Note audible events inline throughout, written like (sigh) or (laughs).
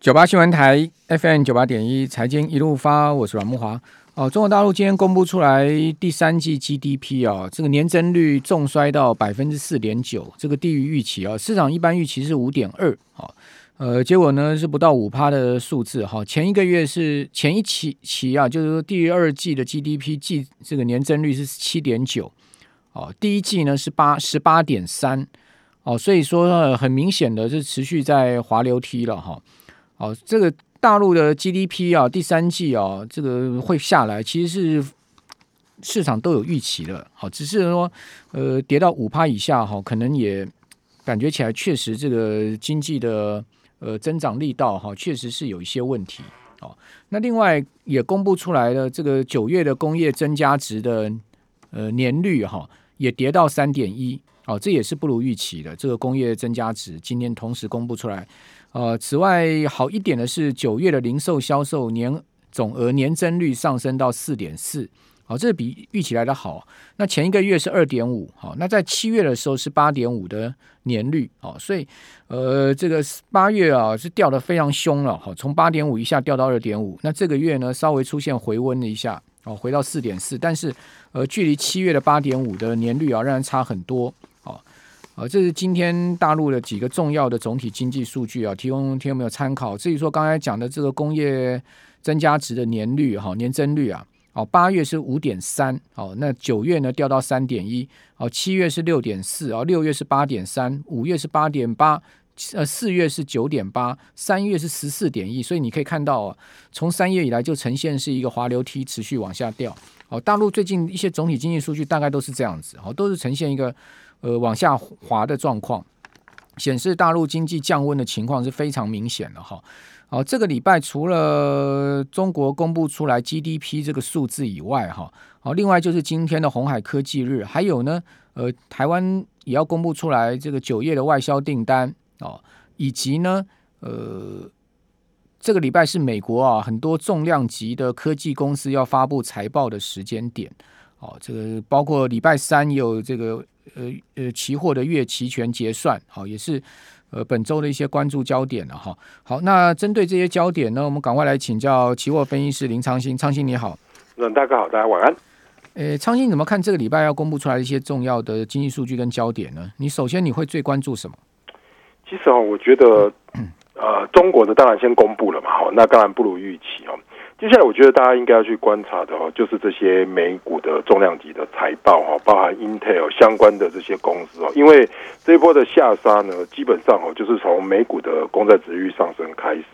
九八新闻台 FM 九八点一财经一路发，我是阮慕华。哦，中国大陆今天公布出来第三季 GDP 啊、哦，这个年增率重衰到百分之四点九，这个低于预期啊、哦，市场一般预期是五点二，好，呃，结果呢是不到五趴的数字哈、哦。前一个月是前一期期啊，就是说第二季的 GDP 季这个年增率是七点九，哦，第一季呢是八十八点三，哦，所以说、呃、很明显的是持续在滑溜梯了哈。哦哦，这个大陆的 GDP 啊，第三季啊，这个会下来，其实是市场都有预期的。好，只是说，呃，跌到五趴以下，哈，可能也感觉起来确实这个经济的呃增长力道，哈，确实是有一些问题。哦，那另外也公布出来的这个九月的工业增加值的呃年率，哈，也跌到三点一。哦，这也是不如预期的。这个工业增加值今天同时公布出来。呃，此外好一点的是九月的零售销售年总额年增率上升到四点四，好，这比预期来的好。那前一个月是二点五，好，那在七月的时候是八点五的年率，好，所以呃，这个八月啊是掉得非常凶了，好，从八点五一下掉到二点五，那这个月呢稍微出现回温了一下，哦，回到四点四，但是呃，距离七月的八点五的年率啊仍然差很多。啊，这是今天大陆的几个重要的总体经济数据啊，提供听有没有参考？至于说刚才讲的这个工业增加值的年率哈，年增率啊，哦，八月是五点三，哦，那九月呢掉到三点一，哦，七月是六点四，哦，六月是八点三，五月是八点八，呃，四月是九点八，三月是十四点一，所以你可以看到啊，从三月以来就呈现是一个滑溜梯，持续往下掉。哦，大陆最近一些总体经济数据大概都是这样子，哦，都是呈现一个。呃，往下滑的状况显示，大陆经济降温的情况是非常明显的哈。好，这个礼拜除了中国公布出来 GDP 这个数字以外，哈，好，另外就是今天的红海科技日，还有呢，呃，台湾也要公布出来这个酒业的外销订单哦，以及呢，呃，这个礼拜是美国啊很多重量级的科技公司要发布财报的时间点。哦，这个包括礼拜三有这个。呃呃，期货的月期权结算，好，也是呃本周的一些关注焦点了哈。好，那针对这些焦点呢，我们赶快来请教期货分析师林昌兴，昌兴你好。嗯，大哥好，大家晚安。诶，昌兴怎么看这个礼拜要公布出来一些重要的经济数据跟焦点呢？你首先你会最关注什么？其实哦，我觉得呃，中国的当然先公布了嘛，好，那当然不如预期哦。接下来，我觉得大家应该要去观察的哦，就是这些美股的重量级的财报哈，包含 Intel 相关的这些公司哦。因为这一波的下杀呢，基本上哦，就是从美股的公债值率上升开始。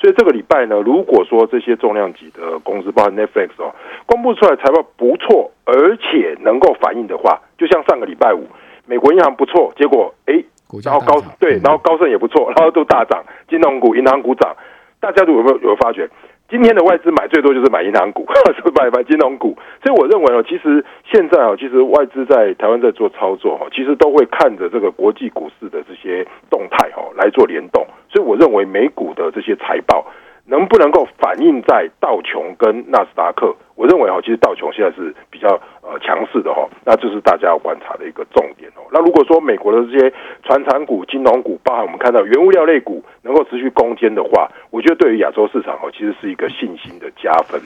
所以这个礼拜呢，如果说这些重量级的公司，包含 Netflix 哦，公布出来财报不错，而且能够反映的话，就像上个礼拜五，美国银行不错，结果哎，然后高对，然后高盛也不错，然后都大涨，金融股、银行股涨，大家都有没有有发觉？今天的外资买最多就是买银行股，(laughs) 是买买金融股，所以我认为哦，其实现在啊，其实外资在台湾在做操作哈，其实都会看着这个国际股市的这些动态哈来做联动，所以我认为美股的这些财报。能不能够反映在道琼跟纳斯达克？我认为哈，其实道琼现在是比较呃强势的哈，那这是大家要观察的一个重点哦。那如果说美国的这些传产股、金融股，包含我们看到原物料类股能够持续攻坚的话，我觉得对于亚洲市场哦，其实是一个信心的加分。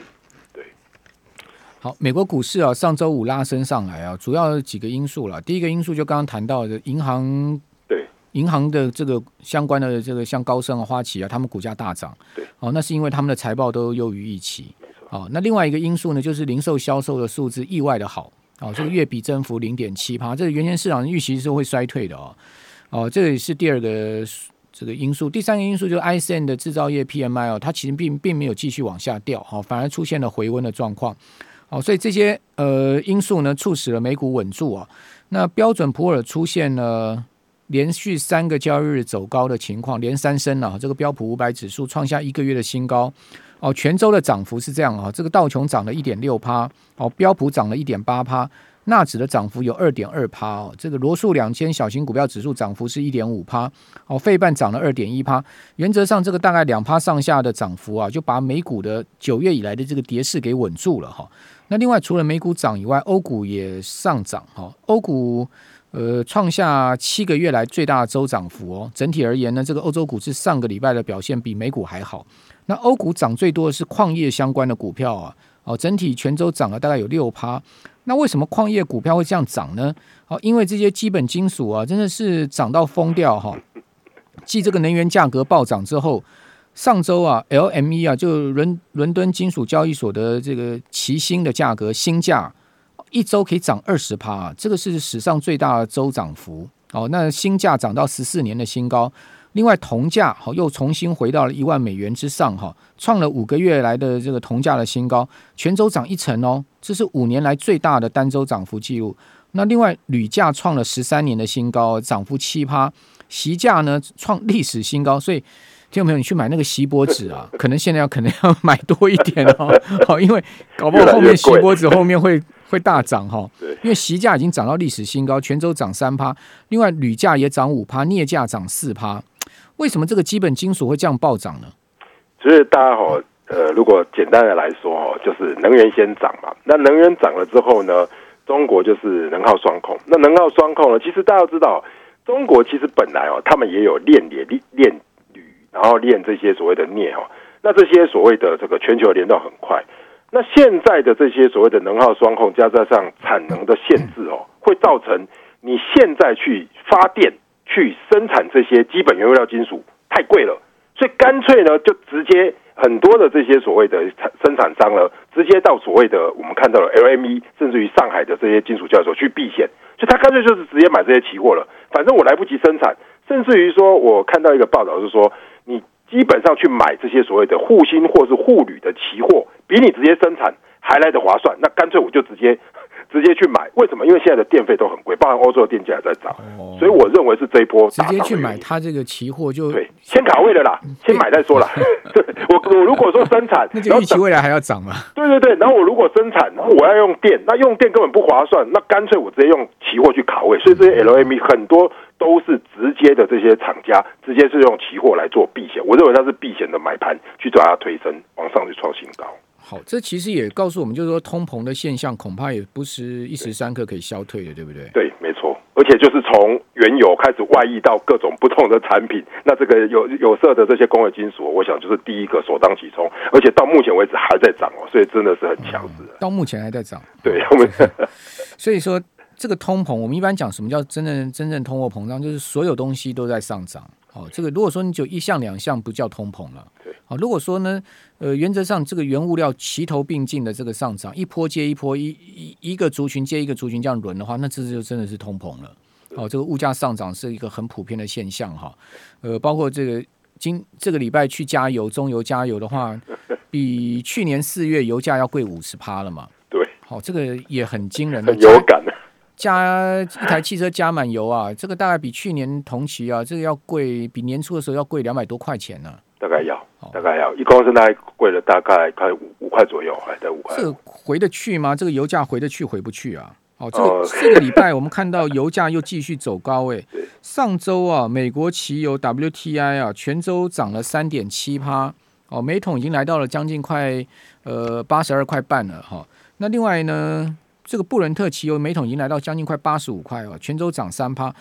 对，好，美国股市啊，上周五拉升上来啊，主要几个因素了。第一个因素就刚刚谈到的银行。银行的这个相关的这个像高盛啊、花旗啊，他们股价大涨，对，哦，那是因为他们的财报都优于预期，哦，那另外一个因素呢，就是零售销售的数字意外的好，哦，这个月比增幅零点七趴，这个原先市场预期是会衰退的哦，哦，这个也是第二个这个因素，第三个因素就是 ISM 的制造业 PMI 哦，它其实并并没有继续往下掉，哦，反而出现了回温的状况，哦，所以这些呃因素呢，促使了美股稳住啊，那标准普尔出现了。连续三个交易日走高的情况，连三升了。这个标普五百指数创下一个月的新高。哦，全周的涨幅是这样啊，这个道琼涨了一点六趴，哦，标普涨了一点八趴，纳指的涨幅有二点二趴哦。这个罗素两千小型股票指数涨幅是一点五趴，哦，费半涨了二点一趴。原则上，这个大概两趴上下的涨幅啊，就把美股的九月以来的这个跌势给稳住了哈。那另外，除了美股涨以外，欧股也上涨哈，欧股。呃，创下七个月来最大的周涨幅哦。整体而言呢，这个欧洲股市上个礼拜的表现比美股还好。那欧股涨最多的是矿业相关的股票啊，哦，整体全周涨了大概有六趴。那为什么矿业股票会这样涨呢？哦，因为这些基本金属啊，真的是涨到疯掉哈。继这个能源价格暴涨之后，上周啊，LME 啊，就伦伦敦金属交易所的这个期锌的价格新价。一周可以涨二十趴，这个是史上最大的周涨幅哦。那锌价涨到十四年的新高，另外铜价好又重新回到了一万美元之上哈，创了五个月来的这个铜价的新高，全周涨一成哦，这是五年来最大的单周涨幅记录。那另外铝价创了十三年的新高，涨幅七趴，锡价呢创历史新高，所以。听众朋友？你去买那个锡箔纸啊，(laughs) 可能现在要可能要买多一点哦，好，因为搞不好后面锡箔纸后面会会大涨哈。对，因为锡价已经涨到历史新高，泉州涨三趴，另外铝价也涨五趴，镍价涨四趴。为什么这个基本金属会这样暴涨呢？其实大家哈，呃，如果简单的来说哈，就是能源先涨嘛。那能源涨了之后呢，中国就是能耗双控。那能耗双控呢，其实大家都知道，中国其实本来哦，他们也有炼铁炼铝。然后炼这些所谓的镍哈，那这些所谓的这个全球联动很快，那现在的这些所谓的能耗双控，加上产能的限制哦，会造成你现在去发电去生产这些基本原物料金属太贵了，所以干脆呢就直接很多的这些所谓的产生产商呢，直接到所谓的我们看到了 LME，甚至于上海的这些金属交易所去避险，所以他干脆就是直接买这些期货了，反正我来不及生产，甚至于说我看到一个报道是说。你基本上去买这些所谓的沪锌或是沪铝的期货，比你直接生产还来的划算。那干脆我就直接 (laughs) 直接去买。为什么？因为现在的电费都很贵，包含欧洲的电价也在涨。哦，所以我认为是这一波直接去买它这个期货就对，先卡位了啦，(laughs) 先买再说啦。(laughs) 对，我我如果说生产，那就预期未来还要涨嘛。对对对，然后我如果生产，然后我要用电，那用电根本不划算，那干脆我直接用期货去卡位。所以这些 LME 很多。都是直接的，这些厂家直接是用期货来做避险，我认为它是避险的买盘，去抓它推升往上去创新高。好，这其实也告诉我们，就是说通膨的现象恐怕也不是一时三刻可以消退的，对不对？对，没错。而且就是从原油开始外溢到各种不同的产品，那这个有有色的这些工业金属，我想就是第一个首当其冲，而且到目前为止还在涨哦，所以真的是很强势。嗯，到目前还在涨，对，我们 (laughs) 所以说。这个通膨，我们一般讲什么叫真正真正通货膨胀，就是所有东西都在上涨。哦，这个如果说你就一项两项不叫通膨了。对。好，如果说呢，呃，原则上这个原物料齐头并进的这个上涨，一波接一波，一一一个族群接一个族群这样轮的话，那这就真的是通膨了。哦，这个物价上涨是一个很普遍的现象哈。呃，包括这个今这个礼拜去加油，中油加油的话，(laughs) 比去年四月油价要贵五十趴了嘛。对。好，这个也很惊人的。很有感的。加一台汽车加满油啊，这个大概比去年同期啊，这个要贵，比年初的时候要贵两百多块钱呢、啊。大概要，大概要一公升大概贵了大概快五五块左右，还在五块。这个回得去吗？这个油价回得去回不去啊？哦，这个、呃、(laughs) 这个礼拜我们看到油价又继续走高诶、(laughs) 欸。上周啊，美国汽油 WTI 啊，全周涨了三点七趴，哦，每桶已经来到了将近快呃八十二块半了哈、哦。那另外呢？这个布伦特汽油每桶已经来到将近快八十五块哦，全周涨三趴。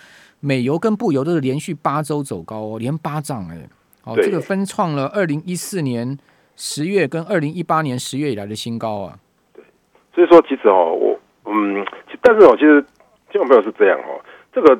美油跟布油都是连续八周走高哦，连八涨哎，哦，这个分创了二零一四年十月跟二零一八年十月以来的新高啊。对，所以说其实哦，我嗯，但是哦，其实听众朋友是这样哦，这个。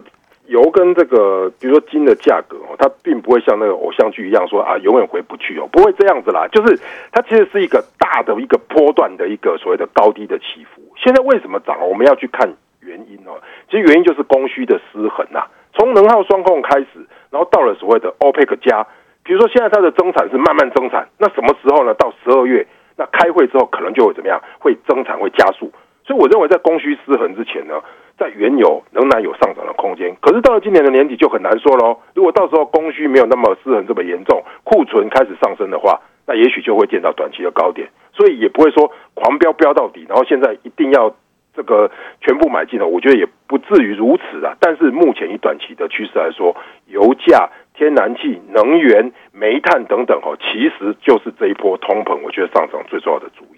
油跟这个，比如说金的价格哦，它并不会像那个偶像剧一样说啊，永远回不去哦，不会这样子啦。就是它其实是一个大的一个波段的一个所谓的高低的起伏。现在为什么涨？我们要去看原因哦。其实原因就是供需的失衡呐。从能耗双控开始，然后到了所谓的 OPEC 加，比如说现在它的增产是慢慢增产，那什么时候呢？到十二月，那开会之后可能就会怎么样？会增产会加速。所以我认为在供需失衡之前呢。在原油仍然有上涨的空间，可是到了今年的年底就很难说喽。如果到时候供需没有那么失衡这么严重，库存开始上升的话，那也许就会见到短期的高点，所以也不会说狂飙飙到底，然后现在一定要这个全部买进了。我觉得也不至于如此啊。但是目前以短期的趋势来说，油价、天然气、能源、煤炭等等，哦，其实就是这一波通膨，我觉得上涨最重要的主因。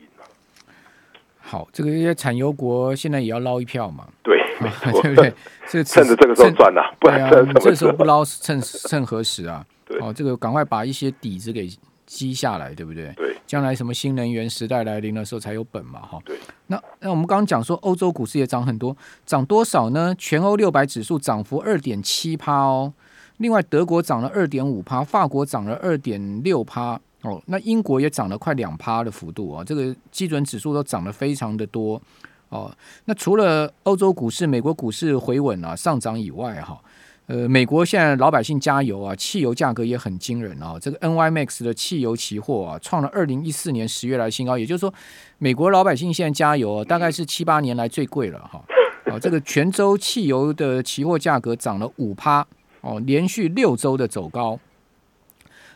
好，这个一些产油国现在也要捞一票嘛？对，(laughs) 没错，对不对？这 (laughs) 趁着这个时候赚啊，不然这这时候不捞，趁趁何时啊？对，哦，这个赶快把一些底子给积下来，对不对？对，将来什么新能源时代来临的时候才有本嘛，哈。对，那那我们刚刚讲说欧洲股市也涨很多，涨多少呢？全欧六百指数涨幅二点七趴哦，另外德国涨了二点五趴，法国涨了二点六趴。哦，那英国也涨了快两趴的幅度啊，这个基准指数都涨得非常的多哦。那除了欧洲股市、美国股市回稳啊上涨以外，哈，呃，美国现在老百姓加油啊，汽油价格也很惊人啊。这个 NYMAX 的汽油期货啊，创了二零一四年十月来新高，也就是说，美国老百姓现在加油啊，大概是七八年来最贵了哈。啊，这个全州汽油的期货价格涨了五趴哦，连续六周的走高。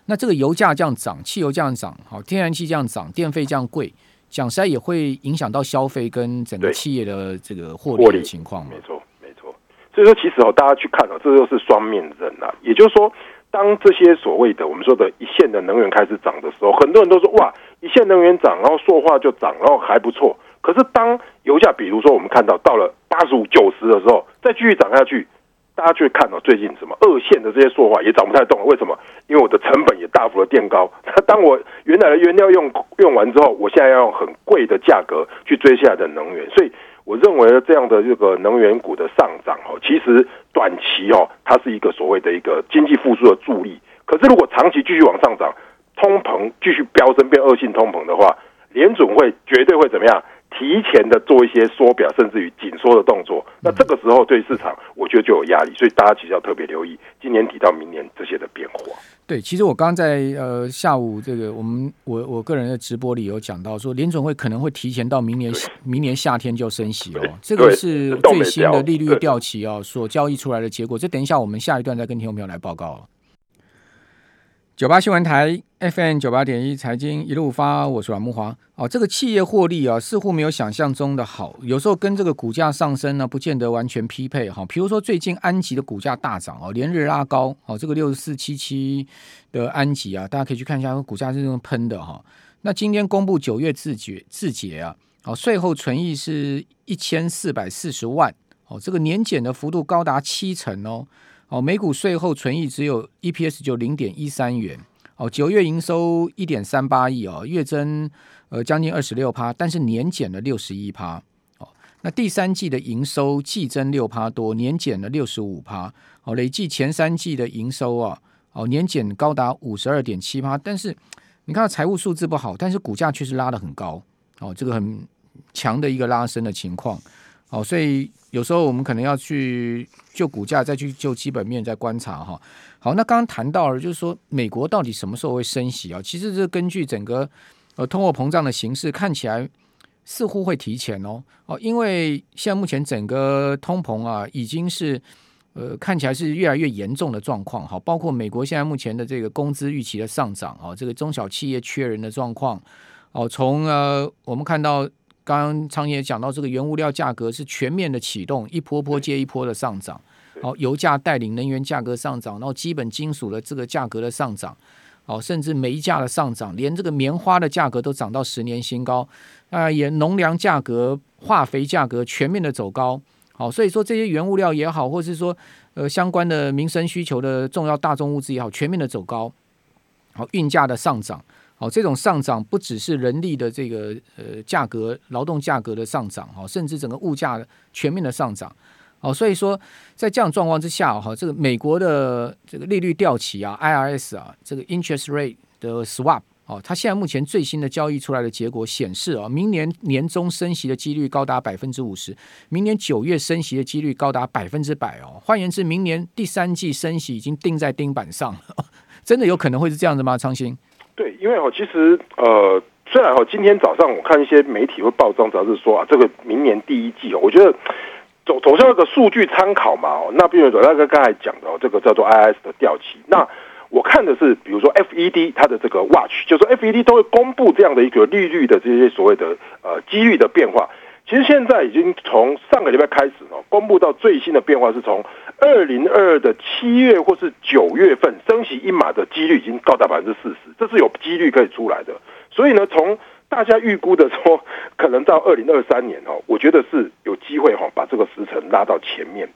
那这个油价这样涨，汽油这样涨，好，天然气这样涨，电费这样贵，讲实在也会影响到消费跟整个企业的这个获利的情况。没错，没错。所以说，其实哦，大家去看哦，这就是双面人呐。也就是说，当这些所谓的我们说的一线的能源开始涨的时候，很多人都说哇，一线能源涨，然后塑化就涨，然后还不错。可是当油价，比如说我们看到到了八十五、九十的时候，再继续涨下去。大家去看哦，最近什么二线的这些塑化也涨不太动了，为什么？因为我的成本也大幅的垫高。那当我原来的原料用用完之后，我现在要用很贵的价格去追下来的能源，所以我认为这样的这个能源股的上涨哦，其实短期哦，它是一个所谓的一个经济复苏的助力。可是如果长期继续往上涨，通膨继续飙升变恶性通膨的话，联准会绝对会怎么样？提前的做一些缩表，甚至于紧缩的动作，那这个时候对市场，我觉得就有压力，所以大家其实要特别留意今年底到明年这些的变化。对，其实我刚刚在呃下午这个我们我我个人的直播里有讲到说，联总会可能会提前到明年明年夏天就升息哦，这个是最新的利率调期哦所交易出来的结果。这等一下我们下一段再跟听众朋友来报告。九八新闻台 FM 九八点一财经一路发，我是阮木华。哦，这个企业获利啊，似乎没有想象中的好，有时候跟这个股价上升呢，不见得完全匹配哈。比如说最近安吉的股价大涨哦，连日拉高哦，这个六十四七七的安吉啊，大家可以去看一下，股价是这么喷的哈。那今天公布九月自结自结啊，哦，税后存益是一千四百四十万哦，这个年减的幅度高达七成哦。哦，每股税后存益只有 EPS 就零点一三元。哦，九月营收一点三八亿哦，月增呃将近二十六趴，但是年减了六十一趴。哦，那第三季的营收季增六趴多，年减了六十五趴。哦，累计前三季的营收啊，哦年减高达五十二点七趴。但是你看到财务数字不好，但是股价却是拉得很高。哦，这个很强的一个拉升的情况。哦，所以有时候我们可能要去就股价，再去就基本面再观察哈。好，那刚刚谈到了，就是说美国到底什么时候会升息啊？其实这根据整个呃通货膨胀的形势看起来似乎会提前哦哦，因为现在目前整个通膨啊已经是呃看起来是越来越严重的状况哈，包括美国现在目前的这个工资预期的上涨啊，这个中小企业缺人的状况哦，从呃我们看到。刚刚昌也讲到，这个原物料价格是全面的启动，一波波接一波的上涨。好，油价带领能源价格上涨，然后基本金属的这个价格的上涨，好，甚至煤价的上涨，连这个棉花的价格都涨到十年新高。啊，也农粮价格、化肥价格全面的走高。好，所以说这些原物料也好，或是说呃相关的民生需求的重要大宗物资也好，全面的走高。好，运价的上涨。哦，这种上涨不只是人力的这个呃价格、劳动价格的上涨，哈，甚至整个物价全面的上涨。哦，所以说在这样状况之下，哈，这个美国的这个利率调起啊，IRS 啊，这个 interest rate 的 swap，哦，它现在目前最新的交易出来的结果显示啊，明年年中升息的几率高达百分之五十，明年九月升息的几率高达百分之百哦。换言之，明年第三季升息已经钉在钉板上了，(laughs) 真的有可能会是这样子吗？昌兴？对，因为哦，其实呃，虽然哦，今天早上我看一些媒体会报章杂志说啊，这个明年第一季哦，我觉得走走向一个数据参考嘛哦，那比如说那个刚才讲的哦，这个叫做 IS 的调期，那我看的是比如说 FED 它的这个 Watch，就是说 FED 都会公布这样的一个利率的这些所谓的呃机率的变化。其实现在已经从上个礼拜开始哦，公布到最新的变化是从二零二二的七月或是九月份升息一码的几率已经高达百分之四十，这是有几率可以出来的。所以呢，从大家预估的说，(laughs) 可能到二零二三年哦，我觉得是有机会哈，把这个时程拉到前面。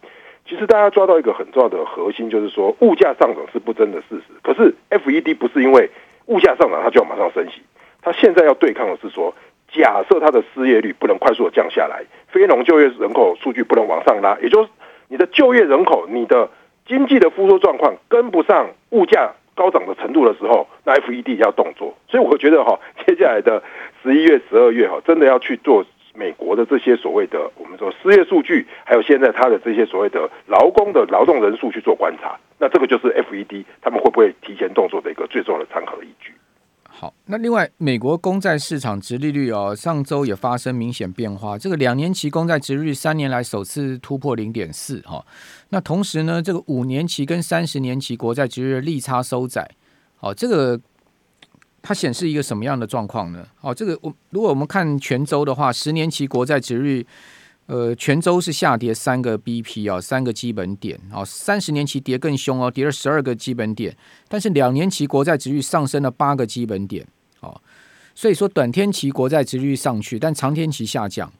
其实大家抓到一个很重要的核心，就是说物价上涨是不争的事实。可是 FED 不是因为物价上涨，它就要马上升息。它现在要对抗的是说，假设它的失业率不能快速的降下来，非农就业人口数据不能往上拉，也就是你的就业人口、你的经济的复苏状况跟不上物价高涨的程度的时候，那 FED 要动作。所以我觉得哈，(laughs) 接下来的十一月、十二月哈，真的要去做。美国的这些所谓的我们说失业数据，还有现在他的这些所谓的劳工的劳动人数去做观察，那这个就是 FED 他们会不会提前动作的一个最重要的参考的依据。好，那另外美国公债市场殖利率哦，上周也发生明显变化，这个两年期公债殖利率三年来首次突破零点四哈，那同时呢，这个五年期跟三十年期国债殖利率利差收窄，好，这个。它显示一个什么样的状况呢？哦，这个我如果我们看全周的话，十年期国债殖率，呃，泉州是下跌三个 BP 啊、哦，三个基本点哦。三十年期跌更凶哦，跌了十二个基本点。但是两年期国债值率上升了八个基本点哦。所以说短天期国债值率上去，但长天期下降，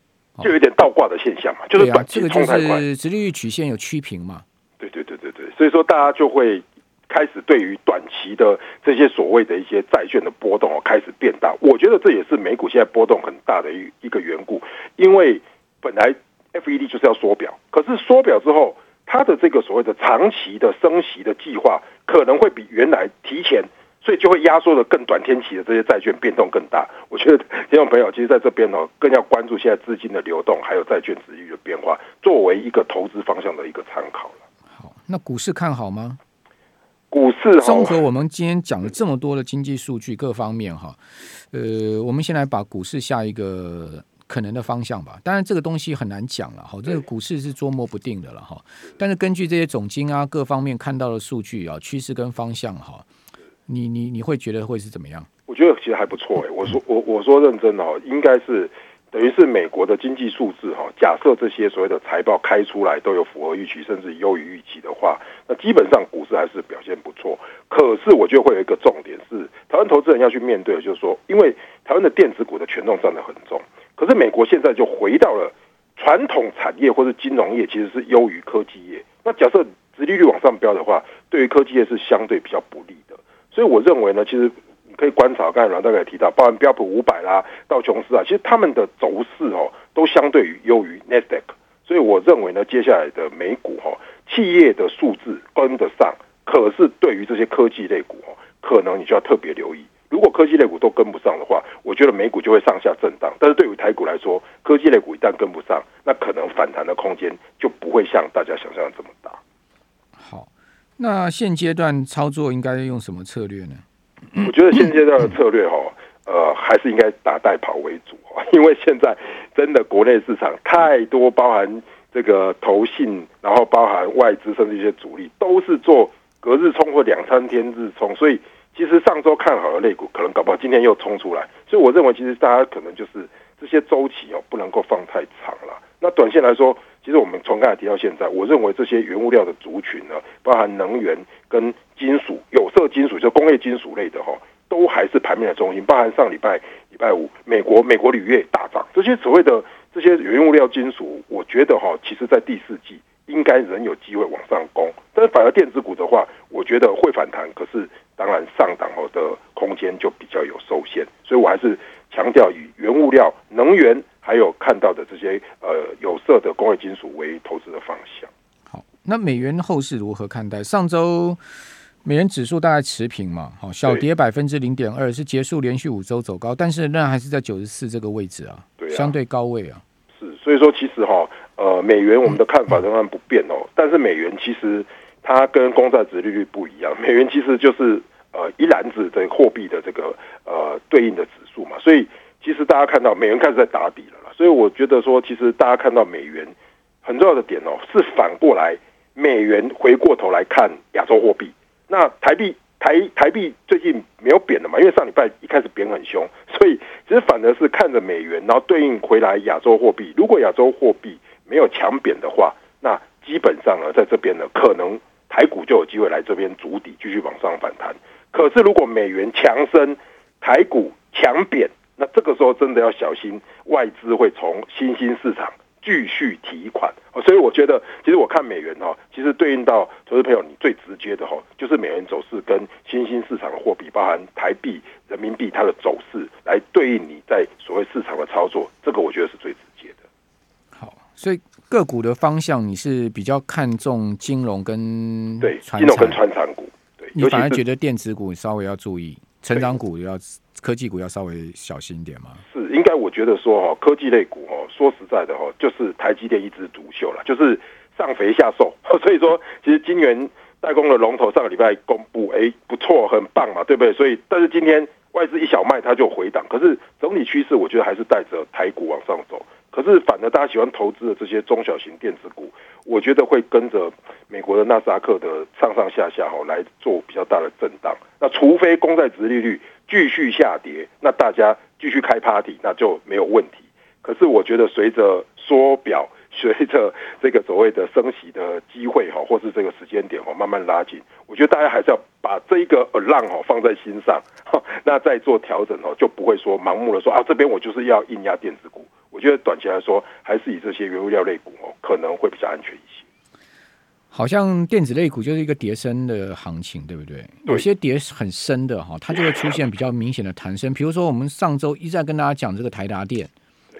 就有点倒挂的现象嘛。就是短这个就是殖利率曲线有曲平嘛。对对对对对，所以说大家就会。开始对于短期的这些所谓的一些债券的波动哦，开始变大。我觉得这也是美股现在波动很大的一一个缘故。因为本来 FED 就是要缩表，可是缩表之后，它的这个所谓的长期的升息的计划可能会比原来提前，所以就会压缩的更短天期的这些债券变动更大。我觉得听众朋友其实在这边哦，更要关注现在资金的流动，还有债券殖利率的变化，作为一个投资方向的一个参考了。好，那股市看好吗？股市综合我们今天讲了这么多的经济数据各方面哈，呃，我们先来把股市下一个可能的方向吧。当然这个东西很难讲了哈，这个股市是捉摸不定的了哈。但是根据这些总经啊各方面看到的数据啊趋势跟方向哈，你你你会觉得会是怎么样？我觉得其实还不错哎。我说我我说认真哦，应该是。等于是美国的经济数字哈，假设这些所谓的财报开出来都有符合预期，甚至优于预期的话，那基本上股市还是表现不错。可是我觉得会有一个重点是，台湾投资人要去面对的，就是说，因为台湾的电子股的权重占得很重，可是美国现在就回到了传统产业或者金融业其实是优于科技业。那假设殖利率往上飙的话，对于科技业是相对比较不利的。所以我认为呢，其实。可以观察，刚才阮大概也提到，包含标普五百啦、道琼斯啊，其实他们的走势哦，都相对于优于 n e s d a q 所以我认为呢，接下来的美股哈，企业的数字跟得上，可是对于这些科技类股哦，可能你就要特别留意。如果科技类股都跟不上的话，我觉得美股就会上下震荡。但是对于台股来说，科技类股一旦跟不上，那可能反弹的空间就不会像大家想象的这么大。好，那现阶段操作应该用什么策略呢？我觉得现阶段的策略哈，呃，还是应该打带跑为主，(laughs) 因为现在真的国内市场太多，包含这个投信，然后包含外资，甚至一些主力都是做隔日冲或两三天日冲，所以其实上周看好的类股，可能搞不好今天又冲出来，所以我认为其实大家可能就是这些周期哦，不能够放太长了。那短线来说，其实我们从刚才提到现在，我认为这些原物料的族群呢，包含能源跟金属、有色金属，就工业金属类的哈，都还是盘面的中心。包含上礼拜礼拜五，美国美国铝业大涨，这些所谓的这些原物料金属，我觉得哈，其实在第四季应该仍有机会往上攻。但是反而电子股的话，我觉得会反弹，可是当然上档后的空间就比较有受限。所以我还是强调以原物料、能源。还有看到的这些呃有色的工业金属为投资的方向。好，那美元后市如何看待？上周美元指数大概持平嘛，好，小跌百分之零点二，是结束连续五周走高，但是仍然还是在九十四这个位置啊，对啊，相对高位啊。是，所以说其实哈，呃，美元我们的看法仍然不变哦，嗯、但是美元其实它跟公债值利率不一样，美元其实就是呃一篮子的货币的这个呃对应的指数嘛，所以。其实大家看到美元开始在打底了啦，所以我觉得说，其实大家看到美元很重要的点哦，是反过来美元回过头来看亚洲货币。那台币台台币最近没有贬了嘛，因为上礼拜一开始贬很凶，所以其实反而是看着美元，然后对应回来亚洲货币。如果亚洲货币没有强贬的话，那基本上呢，在这边呢，可能台股就有机会来这边筑底，继续往上反弹。可是如果美元强升，台股强贬。那这个时候真的要小心，外资会从新兴市场继续提款。所以我觉得，其实我看美元哦，其实对应到投资朋友，你最直接的哈，就是美元走势跟新兴市场的货币，包含台币、人民币它的走势，来对应你在所谓市场的操作，这个我觉得是最直接。所以个股的方向你是比较看重金融跟对金融跟传产股，对，你反而觉得电子股稍微要注意，成长股要科技股要稍微小心一点吗？是，应该我觉得说哈，科技类股哈，说实在的哈，就是台积电一枝独秀了，就是上肥下瘦，(laughs) 所以说其实金元代工的龙头上个礼拜公布，哎，不错，很棒嘛，对不对？所以，但是今天外资一小卖，它就回档，可是总体趋势我觉得还是带着台股往上走。可是，反而大家喜欢投资的这些中小型电子股，我觉得会跟着美国的纳斯达克的上上下下哈来做比较大的震荡。那除非公债殖利率继续下跌，那大家继续开 party，那就没有问题。可是，我觉得随着缩表，(laughs) 随着这个所谓的升息的机会哈，或是这个时间点哈慢慢拉近，我觉得大家还是要把这一个浪哈放在心上，那再做调整哦，就不会说盲目的说啊，这边我就是要硬压电子股。我觉得短期来说，还是以这些原物料类股哦，可能会比较安全一些。好像电子类股就是一个跌深的行情，对不对？对，有些跌很深的哈，它就会出现比较明显的弹升。比如说，我们上周一再跟大家讲这个台达电，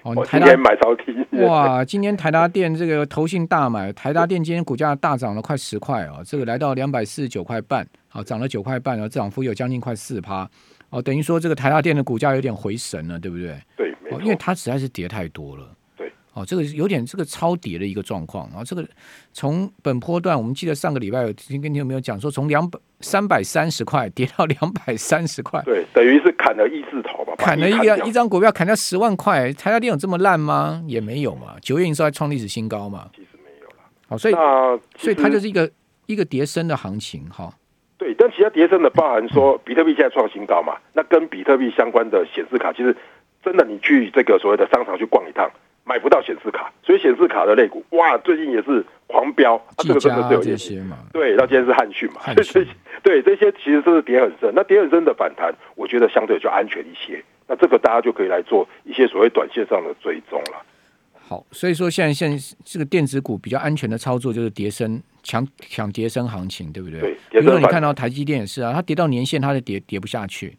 哦，台达买超低，哇！今天台达电这个投信大买，台达电今天股价大涨了快十块哦，这个来到两百四十九块半，好，涨了九块半，然后涨幅有将近快四趴哦，等于说这个台达电的股价有点回神了，对不对？对。哦，因为它实在是跌太多了，对，哦，这个有点这个超跌的一个状况，然后这个从本波段，我们记得上个礼拜有听跟你有没有讲说，从两百三百三十块跌到两百三十块，对，等于是砍了一字头吧，砍了一个一张股票砍掉十万块，台积电有这么烂吗？也没有嘛，九月营收还创历史新高嘛，其实没有了，好，所以所以它就是一个一个跌升的行情哈，对，但其他跌升的包含说比特币现在创新高嘛，那跟比特币相关的显示卡其实。真的，你去这个所谓的商场去逛一趟，买不到显示卡，所以显示卡的肋骨，哇，最近也是狂飙。啊，这个真的是有一些嘛。对，那今天是汉讯嘛，所以 (laughs) 对这些其实都是跌很深。那跌很深的反弹，我觉得相对就安全一些。那这个大家就可以来做一些所谓短线上的追踪了。好，所以说现在现在这个电子股比较安全的操作就是跌升，抢抢跌升行情，对不对？对。比如说你看到台积电也是啊，它跌到年线，它就跌跌不下去。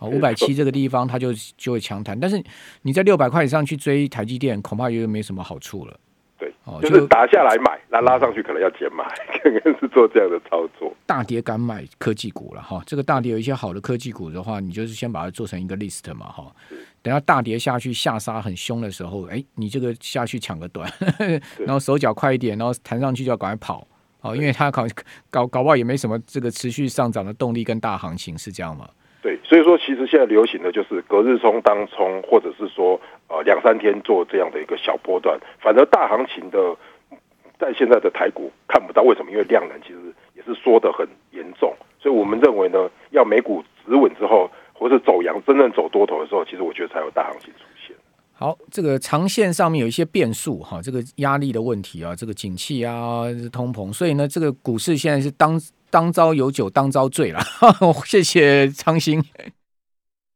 对，五百七这个地方它就就会强弹，但是你在六百块以上去追台积电，恐怕又没什么好处了。对，哦，就是打下来买，那拉上去可能要减买，(laughs) 可能是做这样的操作。大跌敢买科技股了哈，这个大跌有一些好的科技股的话，你就是先把它做成一个 list 嘛哈。等下大跌下去下杀很凶的时候，哎，你这个下去抢个短，然后手脚快一点，然后弹上去就要赶快跑哦，因为它搞搞搞不好也没什么这个持续上涨的动力跟大行情是这样吗？对，所以说其实现在流行的就是隔日冲、当冲，或者是说呃两三天做这样的一个小波段。反而大行情的，在现在的台股看不到，为什么？因为量能其实也是缩得很严重。所以我们认为呢，要美股止稳之后，或是走阳，真正走多头的时候，其实我觉得才有大行情出现。好，这个长线上面有一些变数哈，这个压力的问题啊，这个景气啊，通膨，所以呢，这个股市现在是当。当朝有酒当朝醉了，(laughs) 谢谢昌兴。